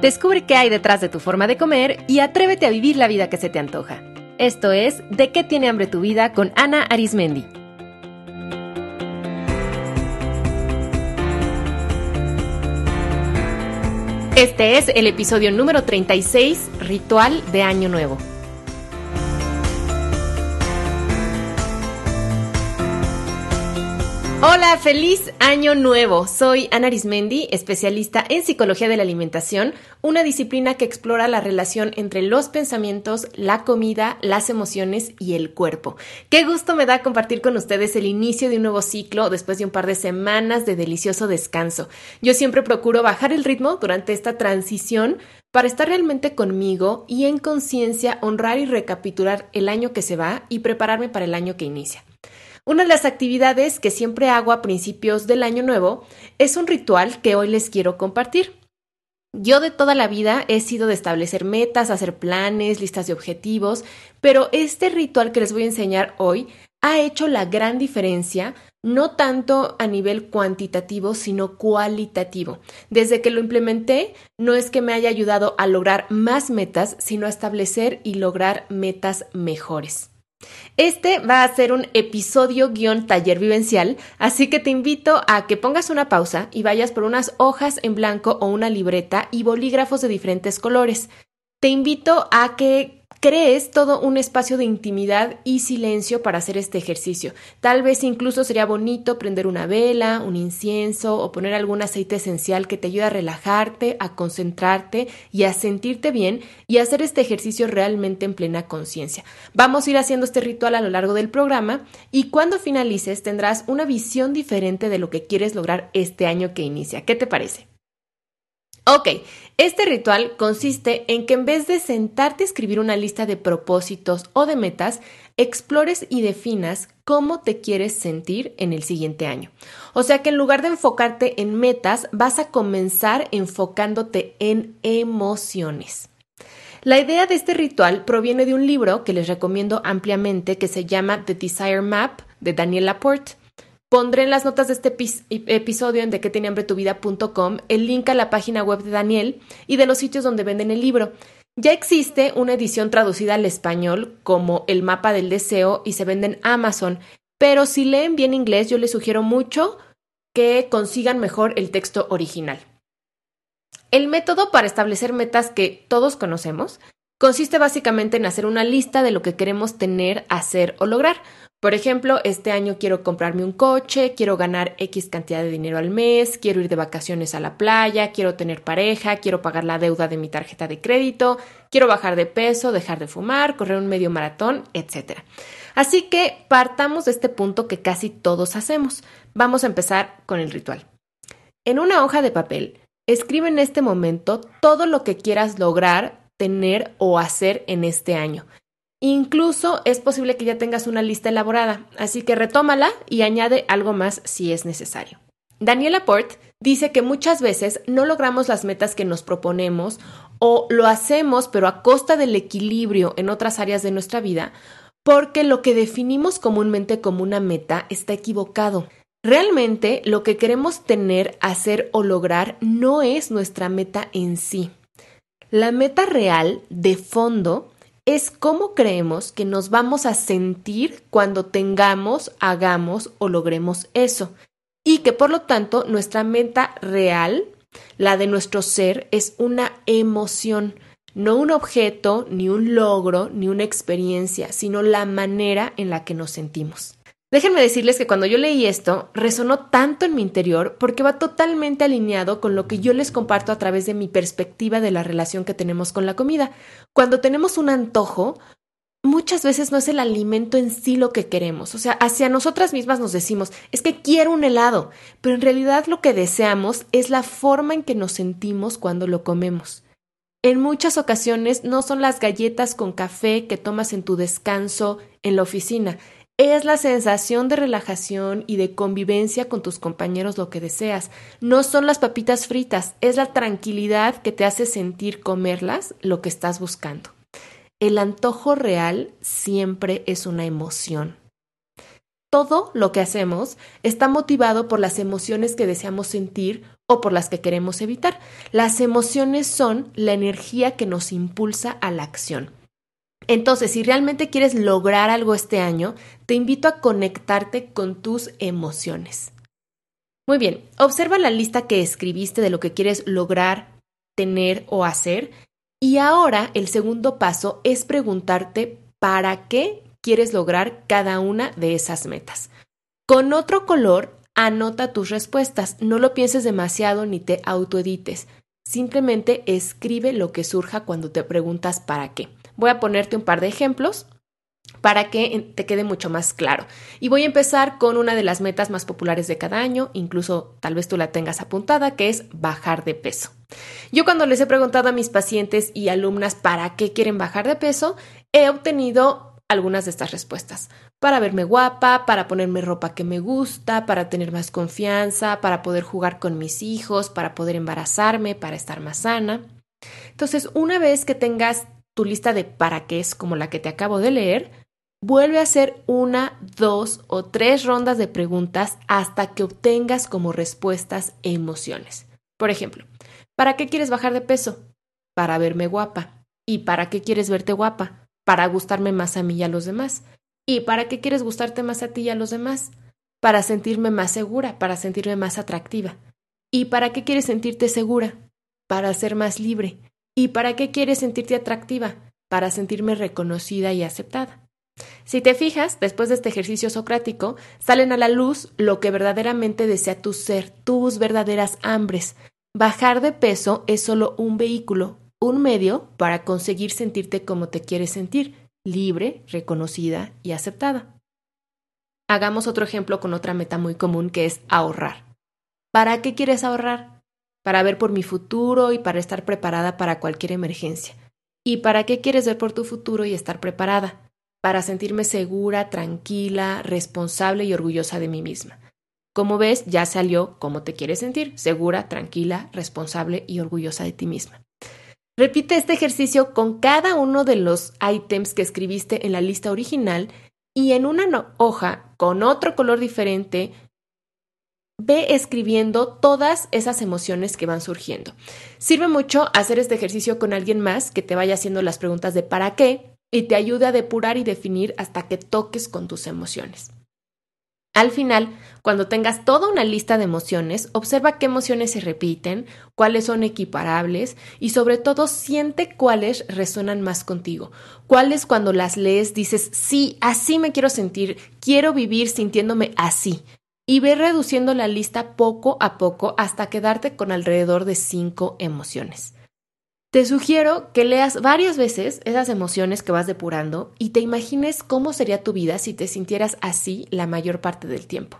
Descubre qué hay detrás de tu forma de comer y atrévete a vivir la vida que se te antoja. Esto es De qué tiene hambre tu vida con Ana Arismendi. Este es el episodio número 36, Ritual de Año Nuevo. Hola, feliz año nuevo. Soy Ana Arismendi, especialista en psicología de la alimentación, una disciplina que explora la relación entre los pensamientos, la comida, las emociones y el cuerpo. Qué gusto me da compartir con ustedes el inicio de un nuevo ciclo después de un par de semanas de delicioso descanso. Yo siempre procuro bajar el ritmo durante esta transición para estar realmente conmigo y en conciencia honrar y recapitular el año que se va y prepararme para el año que inicia. Una de las actividades que siempre hago a principios del año nuevo es un ritual que hoy les quiero compartir. Yo de toda la vida he sido de establecer metas, hacer planes, listas de objetivos, pero este ritual que les voy a enseñar hoy ha hecho la gran diferencia, no tanto a nivel cuantitativo, sino cualitativo. Desde que lo implementé, no es que me haya ayudado a lograr más metas, sino a establecer y lograr metas mejores. Este va a ser un episodio guion taller vivencial, así que te invito a que pongas una pausa y vayas por unas hojas en blanco o una libreta y bolígrafos de diferentes colores. Te invito a que crees todo un espacio de intimidad y silencio para hacer este ejercicio. Tal vez incluso sería bonito prender una vela, un incienso o poner algún aceite esencial que te ayude a relajarte, a concentrarte y a sentirte bien y hacer este ejercicio realmente en plena conciencia. Vamos a ir haciendo este ritual a lo largo del programa y cuando finalices tendrás una visión diferente de lo que quieres lograr este año que inicia. ¿Qué te parece? Ok, este ritual consiste en que en vez de sentarte a escribir una lista de propósitos o de metas, explores y definas cómo te quieres sentir en el siguiente año. O sea que en lugar de enfocarte en metas, vas a comenzar enfocándote en emociones. La idea de este ritual proviene de un libro que les recomiendo ampliamente que se llama The Desire Map de Daniel Laporte. Pondré en las notas de este episodio en de el link a la página web de Daniel y de los sitios donde venden el libro. Ya existe una edición traducida al español como El mapa del deseo y se vende en Amazon, pero si leen bien inglés yo les sugiero mucho que consigan mejor el texto original. El método para establecer metas que todos conocemos consiste básicamente en hacer una lista de lo que queremos tener, hacer o lograr. Por ejemplo, este año quiero comprarme un coche, quiero ganar X cantidad de dinero al mes, quiero ir de vacaciones a la playa, quiero tener pareja, quiero pagar la deuda de mi tarjeta de crédito, quiero bajar de peso, dejar de fumar, correr un medio maratón, etc. Así que partamos de este punto que casi todos hacemos. Vamos a empezar con el ritual. En una hoja de papel, escribe en este momento todo lo que quieras lograr, tener o hacer en este año. Incluso es posible que ya tengas una lista elaborada, así que retómala y añade algo más si es necesario. Daniela Laporte dice que muchas veces no logramos las metas que nos proponemos o lo hacemos pero a costa del equilibrio en otras áreas de nuestra vida porque lo que definimos comúnmente como una meta está equivocado. Realmente lo que queremos tener, hacer o lograr no es nuestra meta en sí. La meta real, de fondo, es cómo creemos que nos vamos a sentir cuando tengamos, hagamos o logremos eso. Y que por lo tanto nuestra meta real, la de nuestro ser, es una emoción, no un objeto, ni un logro, ni una experiencia, sino la manera en la que nos sentimos. Déjenme decirles que cuando yo leí esto, resonó tanto en mi interior porque va totalmente alineado con lo que yo les comparto a través de mi perspectiva de la relación que tenemos con la comida. Cuando tenemos un antojo, muchas veces no es el alimento en sí lo que queremos. O sea, hacia nosotras mismas nos decimos, es que quiero un helado, pero en realidad lo que deseamos es la forma en que nos sentimos cuando lo comemos. En muchas ocasiones no son las galletas con café que tomas en tu descanso en la oficina, es la sensación de relajación y de convivencia con tus compañeros lo que deseas. No son las papitas fritas, es la tranquilidad que te hace sentir comerlas lo que estás buscando. El antojo real siempre es una emoción. Todo lo que hacemos está motivado por las emociones que deseamos sentir o por las que queremos evitar. Las emociones son la energía que nos impulsa a la acción. Entonces, si realmente quieres lograr algo este año, te invito a conectarte con tus emociones. Muy bien, observa la lista que escribiste de lo que quieres lograr, tener o hacer. Y ahora el segundo paso es preguntarte para qué quieres lograr cada una de esas metas. Con otro color, anota tus respuestas. No lo pienses demasiado ni te autoedites. Simplemente escribe lo que surja cuando te preguntas para qué. Voy a ponerte un par de ejemplos para que te quede mucho más claro. Y voy a empezar con una de las metas más populares de cada año, incluso tal vez tú la tengas apuntada, que es bajar de peso. Yo cuando les he preguntado a mis pacientes y alumnas para qué quieren bajar de peso, he obtenido algunas de estas respuestas. Para verme guapa, para ponerme ropa que me gusta, para tener más confianza, para poder jugar con mis hijos, para poder embarazarme, para estar más sana. Entonces, una vez que tengas tu lista de para qué es como la que te acabo de leer, vuelve a hacer una, dos o tres rondas de preguntas hasta que obtengas como respuestas emociones. Por ejemplo, ¿para qué quieres bajar de peso? Para verme guapa. ¿Y para qué quieres verte guapa? Para gustarme más a mí y a los demás. ¿Y para qué quieres gustarte más a ti y a los demás? Para sentirme más segura, para sentirme más atractiva. ¿Y para qué quieres sentirte segura? Para ser más libre, ¿Y para qué quieres sentirte atractiva? Para sentirme reconocida y aceptada. Si te fijas, después de este ejercicio socrático, salen a la luz lo que verdaderamente desea tu ser, tus verdaderas hambres. Bajar de peso es solo un vehículo, un medio para conseguir sentirte como te quieres sentir, libre, reconocida y aceptada. Hagamos otro ejemplo con otra meta muy común que es ahorrar. ¿Para qué quieres ahorrar? Para ver por mi futuro y para estar preparada para cualquier emergencia. ¿Y para qué quieres ver por tu futuro y estar preparada? Para sentirme segura, tranquila, responsable y orgullosa de mí misma. Como ves, ya salió cómo te quieres sentir, segura, tranquila, responsable y orgullosa de ti misma. Repite este ejercicio con cada uno de los ítems que escribiste en la lista original y en una hoja con otro color diferente ve escribiendo todas esas emociones que van surgiendo. Sirve mucho hacer este ejercicio con alguien más que te vaya haciendo las preguntas de para qué y te ayude a depurar y definir hasta que toques con tus emociones. Al final, cuando tengas toda una lista de emociones, observa qué emociones se repiten, cuáles son equiparables y sobre todo siente cuáles resuenan más contigo, cuáles cuando las lees dices, sí, así me quiero sentir, quiero vivir sintiéndome así, y ve reduciendo la lista poco a poco hasta quedarte con alrededor de cinco emociones. Te sugiero que leas varias veces esas emociones que vas depurando y te imagines cómo sería tu vida si te sintieras así la mayor parte del tiempo.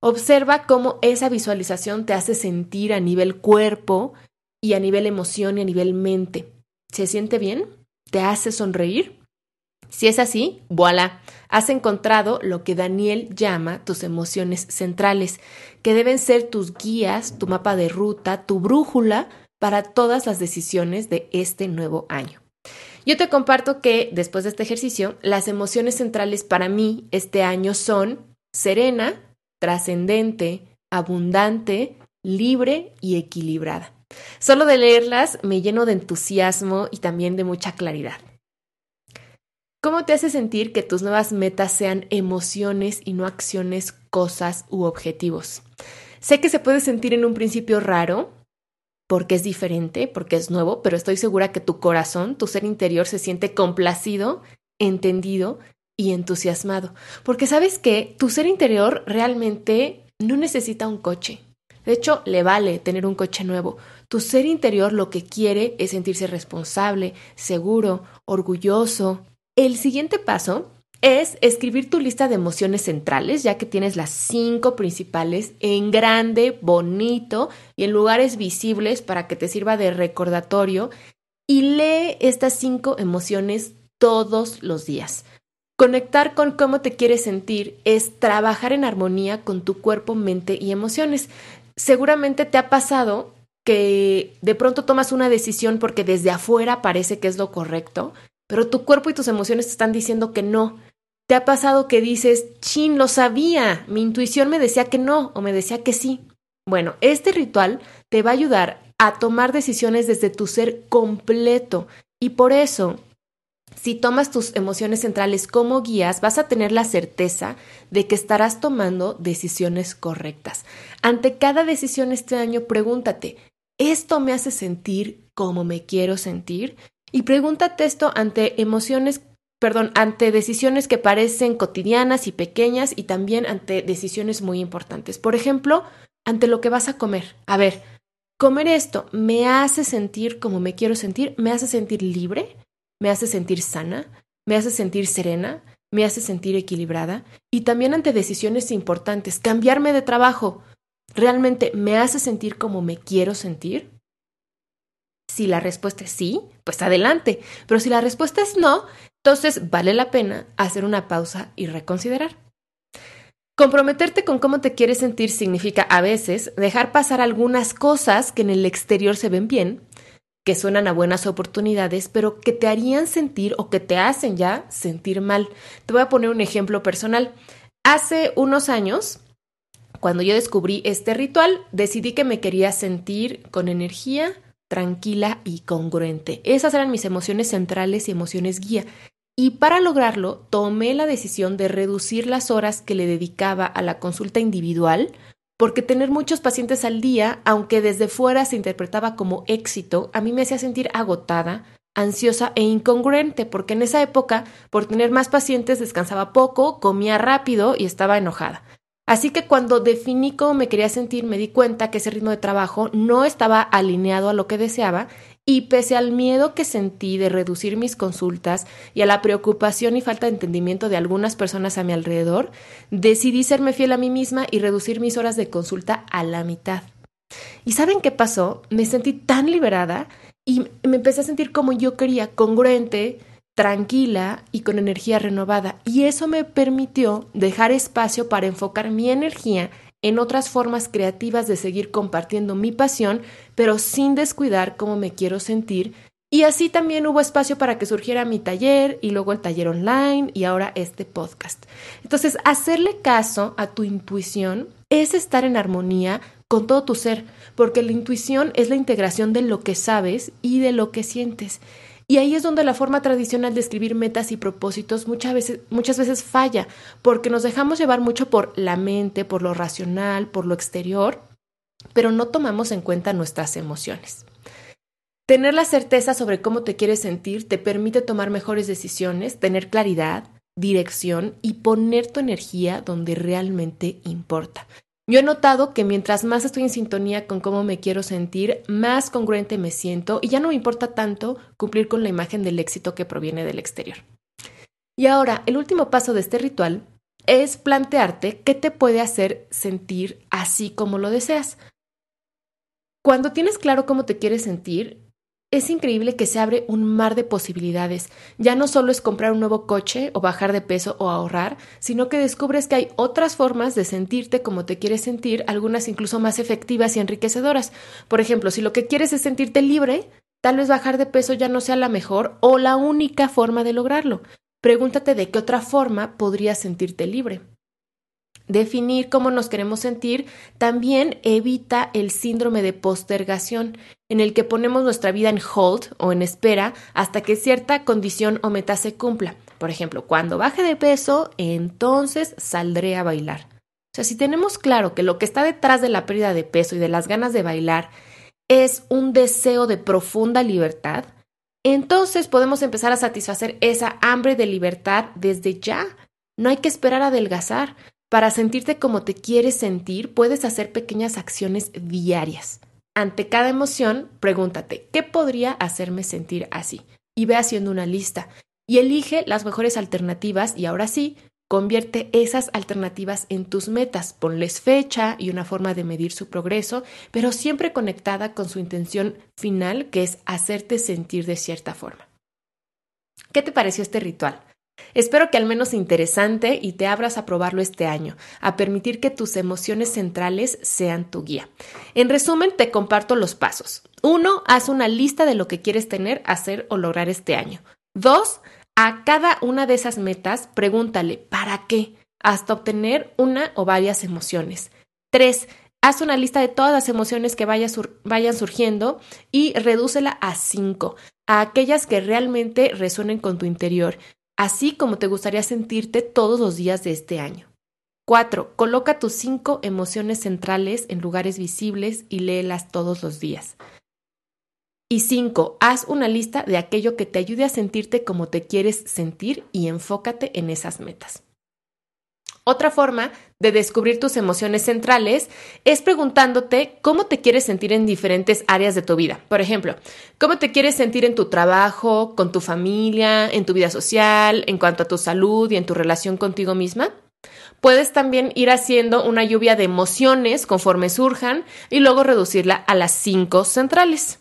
Observa cómo esa visualización te hace sentir a nivel cuerpo y a nivel emoción y a nivel mente. ¿Se siente bien? ¿Te hace sonreír? Si es así, voilà, has encontrado lo que Daniel llama tus emociones centrales, que deben ser tus guías, tu mapa de ruta, tu brújula para todas las decisiones de este nuevo año. Yo te comparto que después de este ejercicio, las emociones centrales para mí este año son serena, trascendente, abundante, libre y equilibrada. Solo de leerlas me lleno de entusiasmo y también de mucha claridad. ¿Cómo te hace sentir que tus nuevas metas sean emociones y no acciones, cosas u objetivos? Sé que se puede sentir en un principio raro, porque es diferente, porque es nuevo, pero estoy segura que tu corazón, tu ser interior se siente complacido, entendido y entusiasmado. Porque sabes que tu ser interior realmente no necesita un coche. De hecho, le vale tener un coche nuevo. Tu ser interior lo que quiere es sentirse responsable, seguro, orgulloso, el siguiente paso es escribir tu lista de emociones centrales, ya que tienes las cinco principales en grande, bonito y en lugares visibles para que te sirva de recordatorio. Y lee estas cinco emociones todos los días. Conectar con cómo te quieres sentir es trabajar en armonía con tu cuerpo, mente y emociones. Seguramente te ha pasado que de pronto tomas una decisión porque desde afuera parece que es lo correcto pero tu cuerpo y tus emociones te están diciendo que no. ¿Te ha pasado que dices, chin, lo sabía, mi intuición me decía que no o me decía que sí? Bueno, este ritual te va a ayudar a tomar decisiones desde tu ser completo y por eso si tomas tus emociones centrales como guías, vas a tener la certeza de que estarás tomando decisiones correctas. Ante cada decisión este año, pregúntate, ¿esto me hace sentir como me quiero sentir? Y pregúntate esto ante emociones, perdón, ante decisiones que parecen cotidianas y pequeñas y también ante decisiones muy importantes. Por ejemplo, ante lo que vas a comer. A ver, comer esto me hace sentir como me quiero sentir, me hace sentir libre, me hace sentir sana, me hace sentir serena, me hace sentir equilibrada y también ante decisiones importantes, cambiarme de trabajo, ¿realmente me hace sentir como me quiero sentir? Si la respuesta es sí, pues adelante, pero si la respuesta es no, entonces vale la pena hacer una pausa y reconsiderar. Comprometerte con cómo te quieres sentir significa a veces dejar pasar algunas cosas que en el exterior se ven bien que suenan a buenas oportunidades, pero que te harían sentir o que te hacen ya sentir mal. Te voy a poner un ejemplo personal. Hace unos años, cuando yo descubrí este ritual, decidí que me quería sentir con energía, tranquila y congruente. Esas eran mis emociones centrales y emociones guía. Y para lograrlo, tomé la decisión de reducir las horas que le dedicaba a la consulta individual porque tener muchos pacientes al día, aunque desde fuera se interpretaba como éxito, a mí me hacía sentir agotada, ansiosa e incongruente, porque en esa época, por tener más pacientes, descansaba poco, comía rápido y estaba enojada. Así que cuando definí cómo me quería sentir, me di cuenta que ese ritmo de trabajo no estaba alineado a lo que deseaba y pese al miedo que sentí de reducir mis consultas y a la preocupación y falta de entendimiento de algunas personas a mi alrededor, decidí serme fiel a mí misma y reducir mis horas de consulta a la mitad. ¿Y saben qué pasó? Me sentí tan liberada y me empecé a sentir como yo quería, congruente, tranquila y con energía renovada. Y eso me permitió dejar espacio para enfocar mi energía en otras formas creativas de seguir compartiendo mi pasión, pero sin descuidar cómo me quiero sentir. Y así también hubo espacio para que surgiera mi taller y luego el taller online y ahora este podcast. Entonces, hacerle caso a tu intuición es estar en armonía con todo tu ser, porque la intuición es la integración de lo que sabes y de lo que sientes. Y ahí es donde la forma tradicional de escribir metas y propósitos muchas veces, muchas veces falla, porque nos dejamos llevar mucho por la mente, por lo racional, por lo exterior, pero no tomamos en cuenta nuestras emociones. Tener la certeza sobre cómo te quieres sentir te permite tomar mejores decisiones, tener claridad, dirección y poner tu energía donde realmente importa. Yo he notado que mientras más estoy en sintonía con cómo me quiero sentir, más congruente me siento y ya no me importa tanto cumplir con la imagen del éxito que proviene del exterior. Y ahora, el último paso de este ritual es plantearte qué te puede hacer sentir así como lo deseas. Cuando tienes claro cómo te quieres sentir, es increíble que se abre un mar de posibilidades. Ya no solo es comprar un nuevo coche o bajar de peso o ahorrar, sino que descubres que hay otras formas de sentirte como te quieres sentir, algunas incluso más efectivas y enriquecedoras. Por ejemplo, si lo que quieres es sentirte libre, tal vez bajar de peso ya no sea la mejor o la única forma de lograrlo. Pregúntate de qué otra forma podrías sentirte libre. Definir cómo nos queremos sentir también evita el síndrome de postergación, en el que ponemos nuestra vida en hold o en espera hasta que cierta condición o meta se cumpla. Por ejemplo, cuando baje de peso, entonces saldré a bailar. O sea, si tenemos claro que lo que está detrás de la pérdida de peso y de las ganas de bailar es un deseo de profunda libertad, entonces podemos empezar a satisfacer esa hambre de libertad desde ya. No hay que esperar a adelgazar. Para sentirte como te quieres sentir, puedes hacer pequeñas acciones diarias. Ante cada emoción, pregúntate, ¿qué podría hacerme sentir así? Y ve haciendo una lista y elige las mejores alternativas y ahora sí, convierte esas alternativas en tus metas, ponles fecha y una forma de medir su progreso, pero siempre conectada con su intención final, que es hacerte sentir de cierta forma. ¿Qué te pareció este ritual? Espero que al menos interesante y te abras a probarlo este año, a permitir que tus emociones centrales sean tu guía. En resumen, te comparto los pasos. Uno, haz una lista de lo que quieres tener, hacer o lograr este año. Dos, a cada una de esas metas, pregúntale ¿para qué? hasta obtener una o varias emociones. Tres, Haz una lista de todas las emociones que vayan surgiendo y redúcela a cinco, a aquellas que realmente resuenen con tu interior, así como te gustaría sentirte todos los días de este año. 4. Coloca tus cinco emociones centrales en lugares visibles y léelas todos los días. Y 5. Haz una lista de aquello que te ayude a sentirte como te quieres sentir y enfócate en esas metas. Otra forma de descubrir tus emociones centrales es preguntándote cómo te quieres sentir en diferentes áreas de tu vida. Por ejemplo, cómo te quieres sentir en tu trabajo, con tu familia, en tu vida social, en cuanto a tu salud y en tu relación contigo misma. Puedes también ir haciendo una lluvia de emociones conforme surjan y luego reducirla a las cinco centrales.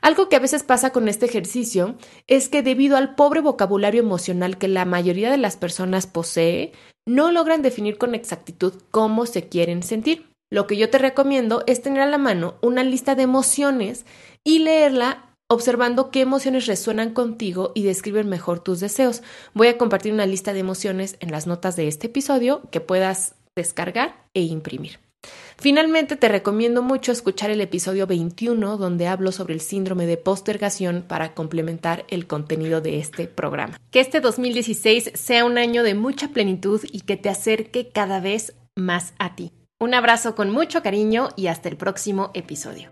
Algo que a veces pasa con este ejercicio es que debido al pobre vocabulario emocional que la mayoría de las personas posee, no logran definir con exactitud cómo se quieren sentir. Lo que yo te recomiendo es tener a la mano una lista de emociones y leerla observando qué emociones resuenan contigo y describen mejor tus deseos. Voy a compartir una lista de emociones en las notas de este episodio que puedas descargar e imprimir. Finalmente, te recomiendo mucho escuchar el episodio 21 donde hablo sobre el síndrome de postergación para complementar el contenido de este programa. Que este 2016 sea un año de mucha plenitud y que te acerque cada vez más a ti. Un abrazo con mucho cariño y hasta el próximo episodio.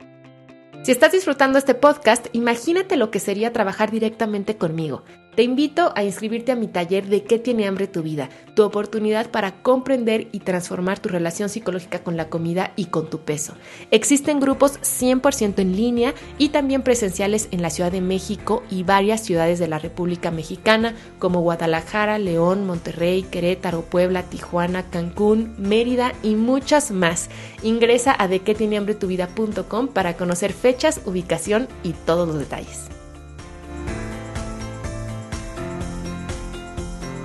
Si estás disfrutando este podcast, imagínate lo que sería trabajar directamente conmigo. Te invito a inscribirte a mi taller de qué tiene hambre tu vida, tu oportunidad para comprender y transformar tu relación psicológica con la comida y con tu peso. Existen grupos 100% en línea y también presenciales en la Ciudad de México y varias ciudades de la República Mexicana como Guadalajara, León, Monterrey, Querétaro, Puebla, Tijuana, Cancún, Mérida y muchas más. Ingresa a de tiene hambre tu vida.com para conocer fechas, ubicación y todos los detalles.